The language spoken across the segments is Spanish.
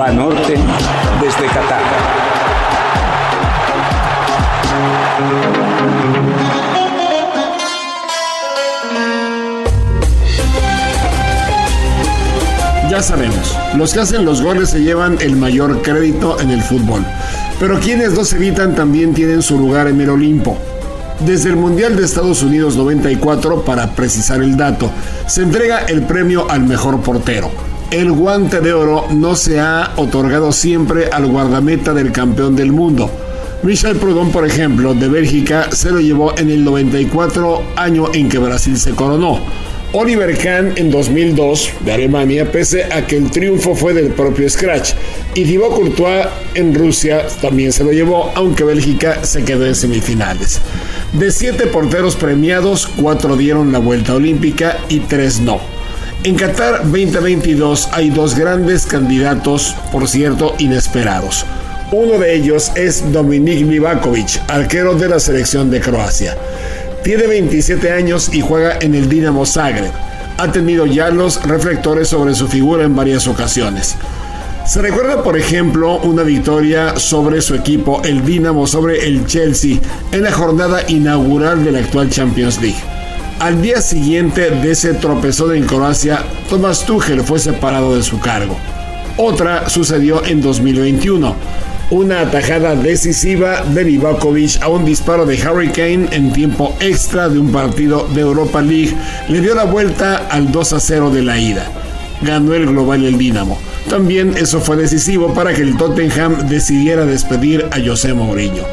Banorte desde Qatar. Ya sabemos, los que hacen los goles se llevan el mayor crédito en el fútbol, pero quienes los evitan también tienen su lugar en el Olimpo. Desde el Mundial de Estados Unidos 94, para precisar el dato, se entrega el premio al mejor portero. El guante de oro no se ha otorgado siempre al guardameta del campeón del mundo. Michel Proudhon, por ejemplo, de Bélgica, se lo llevó en el 94, año en que Brasil se coronó. Oliver Kahn en 2002 de Alemania, pese a que el triunfo fue del propio Scratch. Y Thibaut Courtois en Rusia también se lo llevó, aunque Bélgica se quedó en semifinales. De siete porteros premiados, cuatro dieron la vuelta olímpica y tres no. En Qatar 2022 hay dos grandes candidatos, por cierto, inesperados. Uno de ellos es Dominik Livakovic, arquero de la selección de Croacia. Tiene 27 años y juega en el Dinamo Zagreb. Ha tenido ya los reflectores sobre su figura en varias ocasiones. Se recuerda, por ejemplo, una victoria sobre su equipo, el Dinamo, sobre el Chelsea, en la jornada inaugural de la actual Champions League. Al día siguiente de ese tropezón en Croacia, Thomas Tuchel fue separado de su cargo. Otra sucedió en 2021 una atajada decisiva de Livakovic a un disparo de Harry Kane en tiempo extra de un partido de Europa League le dio la vuelta al 2 a 0 de la ida. Ganó el global el Dinamo. También eso fue decisivo para que el Tottenham decidiera despedir a José Mourinho.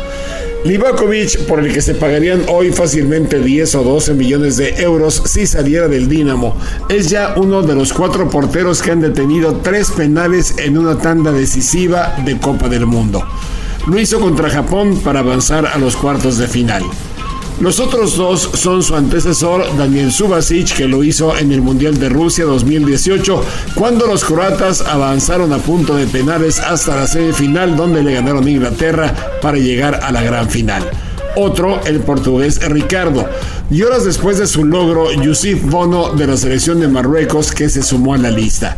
Livakovic, por el que se pagarían hoy fácilmente 10 o 12 millones de euros si saliera del Dinamo, es ya uno de los cuatro porteros que han detenido tres penales en una tanda decisiva de Copa del Mundo. Lo hizo contra Japón para avanzar a los cuartos de final. Los otros dos son su antecesor Daniel Subasic, que lo hizo en el Mundial de Rusia 2018, cuando los croatas avanzaron a punto de penales hasta la semifinal, donde le ganaron Inglaterra para llegar a la gran final. Otro, el portugués Ricardo. Y horas después de su logro, Yusuf Bono de la selección de Marruecos, que se sumó a la lista.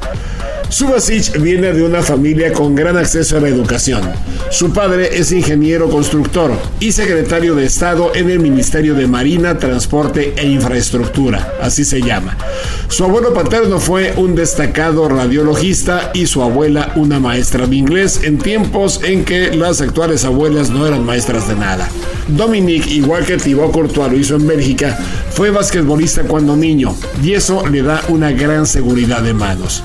Subasic viene de una familia con gran acceso a la educación. Su padre es ingeniero constructor y secretario de Estado en el Ministerio de Marina, Transporte e Infraestructura, así se llama. Su abuelo paterno fue un destacado radiologista y su abuela una maestra de inglés en tiempos en que las actuales abuelas no eran maestras de nada. Dominique, igual que Thibaut Courtois lo hizo en Bélgica, fue basquetbolista cuando niño y eso le da una gran seguridad de manos.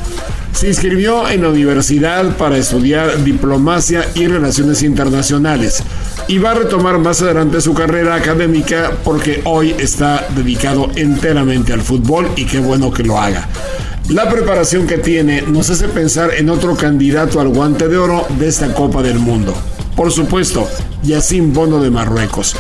Se inscribió en la universidad para estudiar diplomacia y relaciones internacionales y va a retomar más adelante su carrera académica porque hoy está dedicado enteramente al fútbol y qué bueno que lo haga. La preparación que tiene nos hace pensar en otro candidato al guante de oro de esta Copa del Mundo. Por supuesto, Yacine Bono de Marruecos.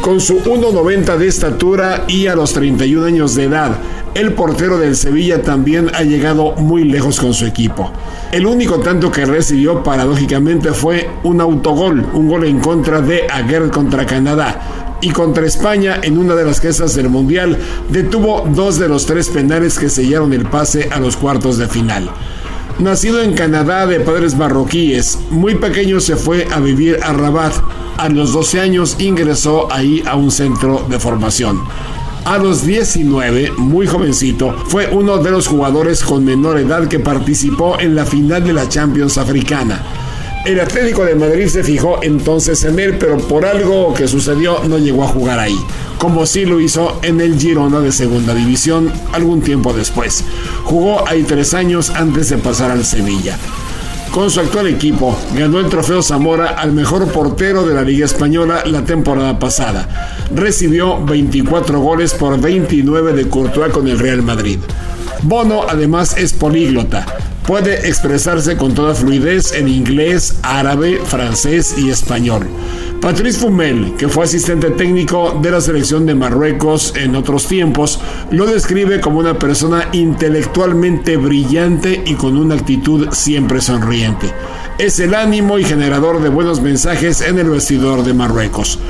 Con su 1,90 de estatura y a los 31 años de edad, el portero del Sevilla también ha llegado muy lejos con su equipo. El único tanto que recibió paradójicamente fue un autogol, un gol en contra de Aguirre contra Canadá. Y contra España, en una de las quesas del Mundial, detuvo dos de los tres penales que sellaron el pase a los cuartos de final. Nacido en Canadá de padres marroquíes, muy pequeño se fue a vivir a Rabat. A los 12 años ingresó ahí a un centro de formación. A los 19, muy jovencito, fue uno de los jugadores con menor edad que participó en la final de la Champions Africana. El Atlético de Madrid se fijó entonces en él, pero por algo que sucedió no llegó a jugar ahí, como sí lo hizo en el Girona de Segunda División algún tiempo después. Jugó ahí tres años antes de pasar al Sevilla. Con su actual equipo, ganó el trofeo Zamora al mejor portero de la Liga Española la temporada pasada. Recibió 24 goles por 29 de Courtois con el Real Madrid. Bono además es políglota. Puede expresarse con toda fluidez en inglés, árabe, francés y español. Patrice Fumel, que fue asistente técnico de la selección de Marruecos en otros tiempos, lo describe como una persona intelectualmente brillante y con una actitud siempre sonriente. Es el ánimo y generador de buenos mensajes en el vestidor de Marruecos.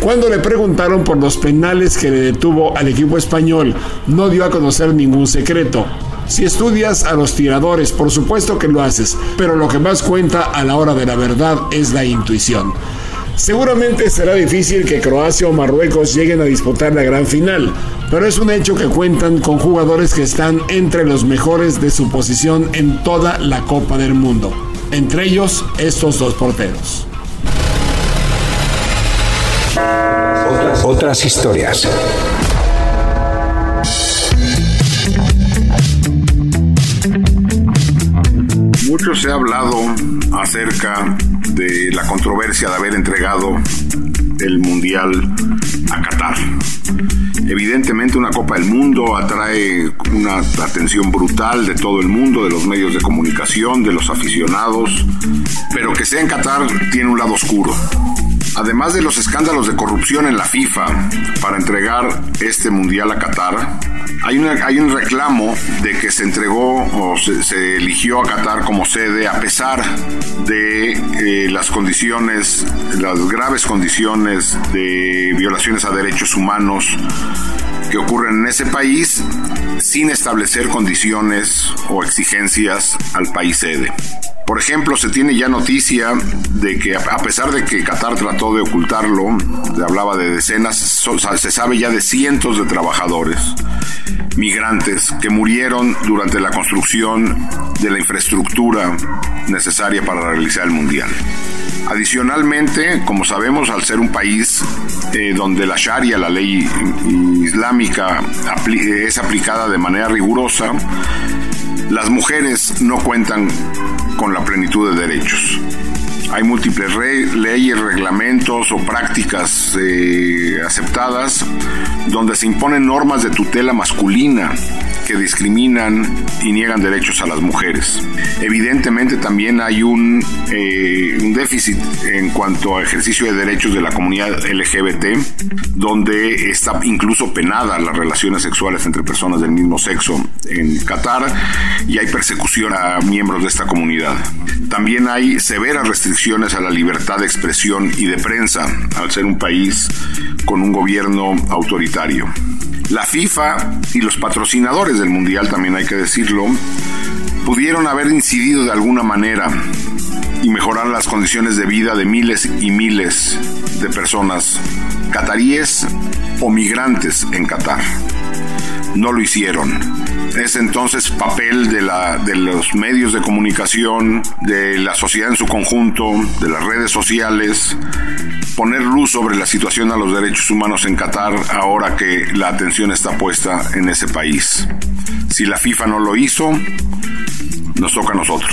Cuando le preguntaron por los penales que le detuvo al equipo español, no dio a conocer ningún secreto Si estudias a los tiradores, por supuesto que lo haces, pero lo que más cuenta a la hora de la verdad es la intuición. Seguramente será difícil que Croacia o Marruecos lleguen a disputar la gran final, pero es un hecho que cuentan con jugadores que están entre los mejores de su posición en toda la Copa del Mundo, entre ellos estos dos porteros. Otras historias. Mucho se ha hablado acerca de la controversia de haber entregado el Mundial a Qatar. Evidentemente una Copa del Mundo atrae una atención brutal de todo el mundo, de los medios de comunicación, de los aficionados, pero que sea en Qatar tiene un lado oscuro. Además de los escándalos de corrupción en la FIFA para entregar este mundial a Qatar, hay, hay un reclamo de que se entregó o se, eligió a Qatar como sede a pesar de eh, las condiciones, las graves condiciones de violaciones a derechos humanos que ocurren en ese país sin establecer condiciones o exigencias al país sede. Por ejemplo, se tiene ya noticia de que a pesar de que Qatar trató de ocultarlo, hablaba de decenas, se sabe ya de cientos de trabajadores migrantes que murieron durante la construcción de la infraestructura necesaria para realizar el Mundial. Adicionalmente, como sabemos, al ser un país eh, donde la Sharia, la ley islámica, es aplicada de manera rigurosa, las mujeres no cuentan con la plenitud de derechos. Hay múltiples leyes, reglamentos o prácticas eh, aceptadas donde se imponen normas de tutela masculina que discriminan y niegan derechos a las mujeres. Evidentemente también hay un, eh, un déficit en cuanto a ejercicio de derechos de la comunidad LGBT, donde está incluso penada las relaciones sexuales entre personas del mismo sexo en Qatar y hay persecución a miembros de esta comunidad. También hay severas restricciones a la libertad de expresión y de prensa al ser un país con un gobierno autoritario. La FIFA y los patrocinadores del Mundial, también hay que decirlo, pudieron haber incidido de alguna manera y mejorar las condiciones de vida de miles y miles de personas cataríes o migrantes en Qatar. No lo hicieron. Es entonces papel de, la, de los medios de comunicación, de la sociedad en su conjunto, de las redes sociales, poner luz sobre la situación a los derechos humanos en Qatar ahora que la atención está puesta en ese país. Si la FIFA no lo hizo, nos toca a nosotros.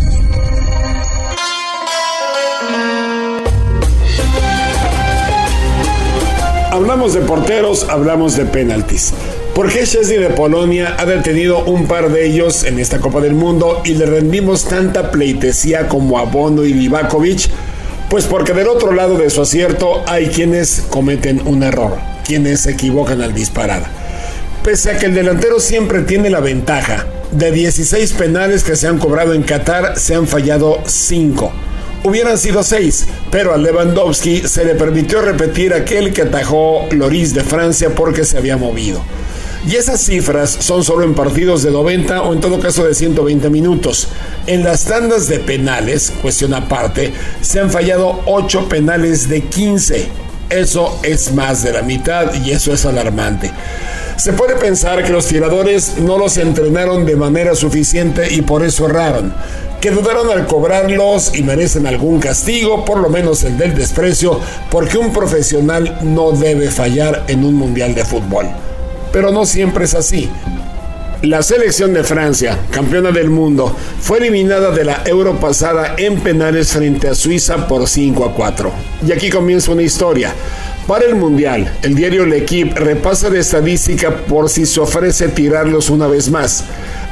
Hablamos de porteros, hablamos de penaltis. ¿Por qué Chesney de Polonia ha detenido un par de ellos en esta Copa del Mundo y le rendimos tanta pleitesía como a Bono y Livakovic? Pues porque del otro lado de su acierto hay quienes cometen un error, quienes se equivocan al disparar. Pese a que el delantero siempre tiene la ventaja, de 16 penales que se han cobrado en Qatar, se han fallado 5 hubieran sido seis, pero a Lewandowski se le permitió repetir aquel que atajó Loris de Francia porque se había movido. Y esas cifras son solo en partidos de 90 o en todo caso de 120 minutos. En las tandas de penales, cuestión aparte, se han fallado 8 penales de 15. Eso es más de la mitad y eso es alarmante. Se puede pensar que los tiradores no los entrenaron de manera suficiente y por eso erraron que dudaron al cobrarlos y merecen algún castigo, por lo menos el del desprecio, porque un profesional no debe fallar en un mundial de fútbol. Pero no siempre es así. La selección de Francia, campeona del mundo, fue eliminada de la Euro pasada en penales frente a Suiza por 5 a 4. Y aquí comienza una historia. Para el Mundial, el diario L'Equipe repasa de estadística por si se ofrece tirarlos una vez más.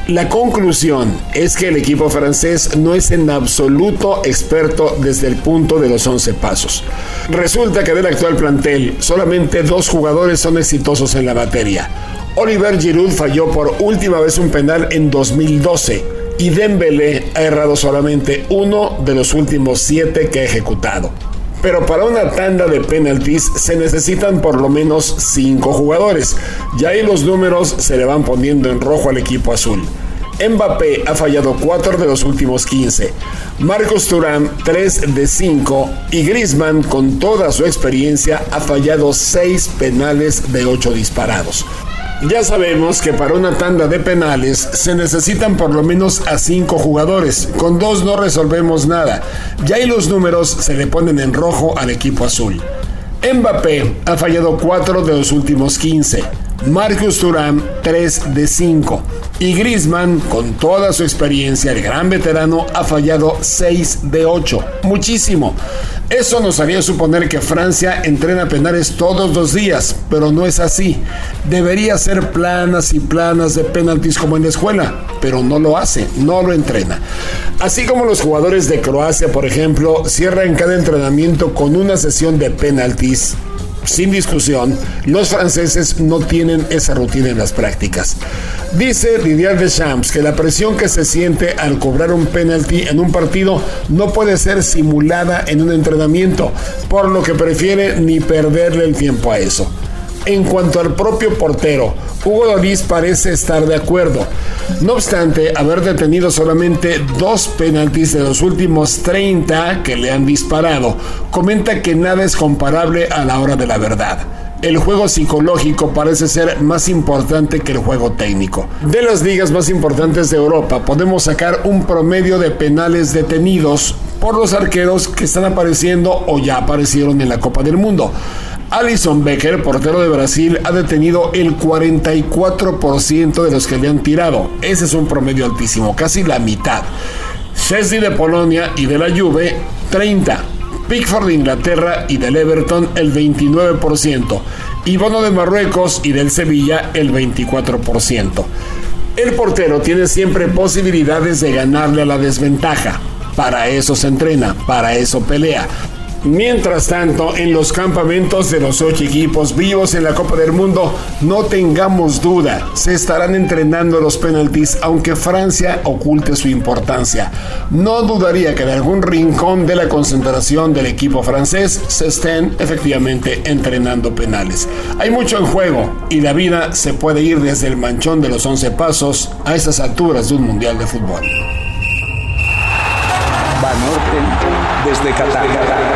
La conclusión es que el equipo francés no es en absoluto experto desde el punto de los 11 pasos. Resulta que del actual plantel solamente dos jugadores son exitosos en la materia. Oliver Giroud falló por última vez un penal en 2012 y Dembélé ha errado solamente uno de los últimos siete que ha ejecutado. Pero para una tanda de penalties se necesitan por lo menos 5 jugadores. Y ahí los números se le van poniendo en rojo al equipo azul. Mbappé ha fallado 4 de los últimos 15, Marcos Turán 3 de 5 y Griezmann con toda su experiencia ha fallado 6 penales de 8 disparados. Ya sabemos que para una tanda de penales se necesitan por lo menos a cinco jugadores. Con dos no resolvemos nada. Ya ahí los números se le ponen en rojo al equipo azul. Mbappé ha fallado 4 de los últimos 15. Marcus Thuram 3 de 5. Y Griezmann, con toda su experiencia, el gran veterano, ha fallado 6 de 8. Muchísimo. Eso nos haría suponer que Francia entrena penales todos los días, pero no es así. Debería ser planas y planas de penaltis como en la escuela, pero no lo hace, no lo entrena. Así como los jugadores de Croacia, por ejemplo, cierran cada entrenamiento con una sesión de penaltis sin discusión, los franceses no tienen esa rutina en las prácticas. Dice Didier Deschamps que la presión que se siente al cobrar un penalti en un partido no puede ser simulada en un entrenamiento, por lo que prefiere ni perderle el tiempo a eso. En cuanto al propio portero, Hugo Doris parece estar de acuerdo. No obstante, haber detenido solamente dos penaltis de los últimos 30 que le han disparado, comenta que nada es comparable a la hora de la verdad el juego psicológico parece ser más importante que el juego técnico. De las ligas más importantes de Europa podemos sacar un promedio de penales detenidos por los arqueros que están apareciendo o ya aparecieron en la Copa del Mundo. Alison Becker, portero de Brasil, ha detenido el 44% de los que le han tirado. Ese es un promedio altísimo, casi la mitad. Chesney de Polonia y de la Juve, 30. Pickford de Inglaterra y del Everton el 29%, y de Marruecos y del Sevilla el 24%. El portero tiene siempre posibilidades de ganarle a la desventaja. Para eso se entrena, para eso pelea. Mientras tanto, en los campamentos de los ocho equipos vivos en la Copa del Mundo, no tengamos duda, se estarán entrenando los penaltis, aunque Francia oculte su importancia. No dudaría que en algún rincón de la concentración del equipo francés se estén efectivamente entrenando penales. Hay mucho en juego y la vida se puede ir desde el manchón de los 11 pasos a esas alturas de un mundial de fútbol. Desde Qatar.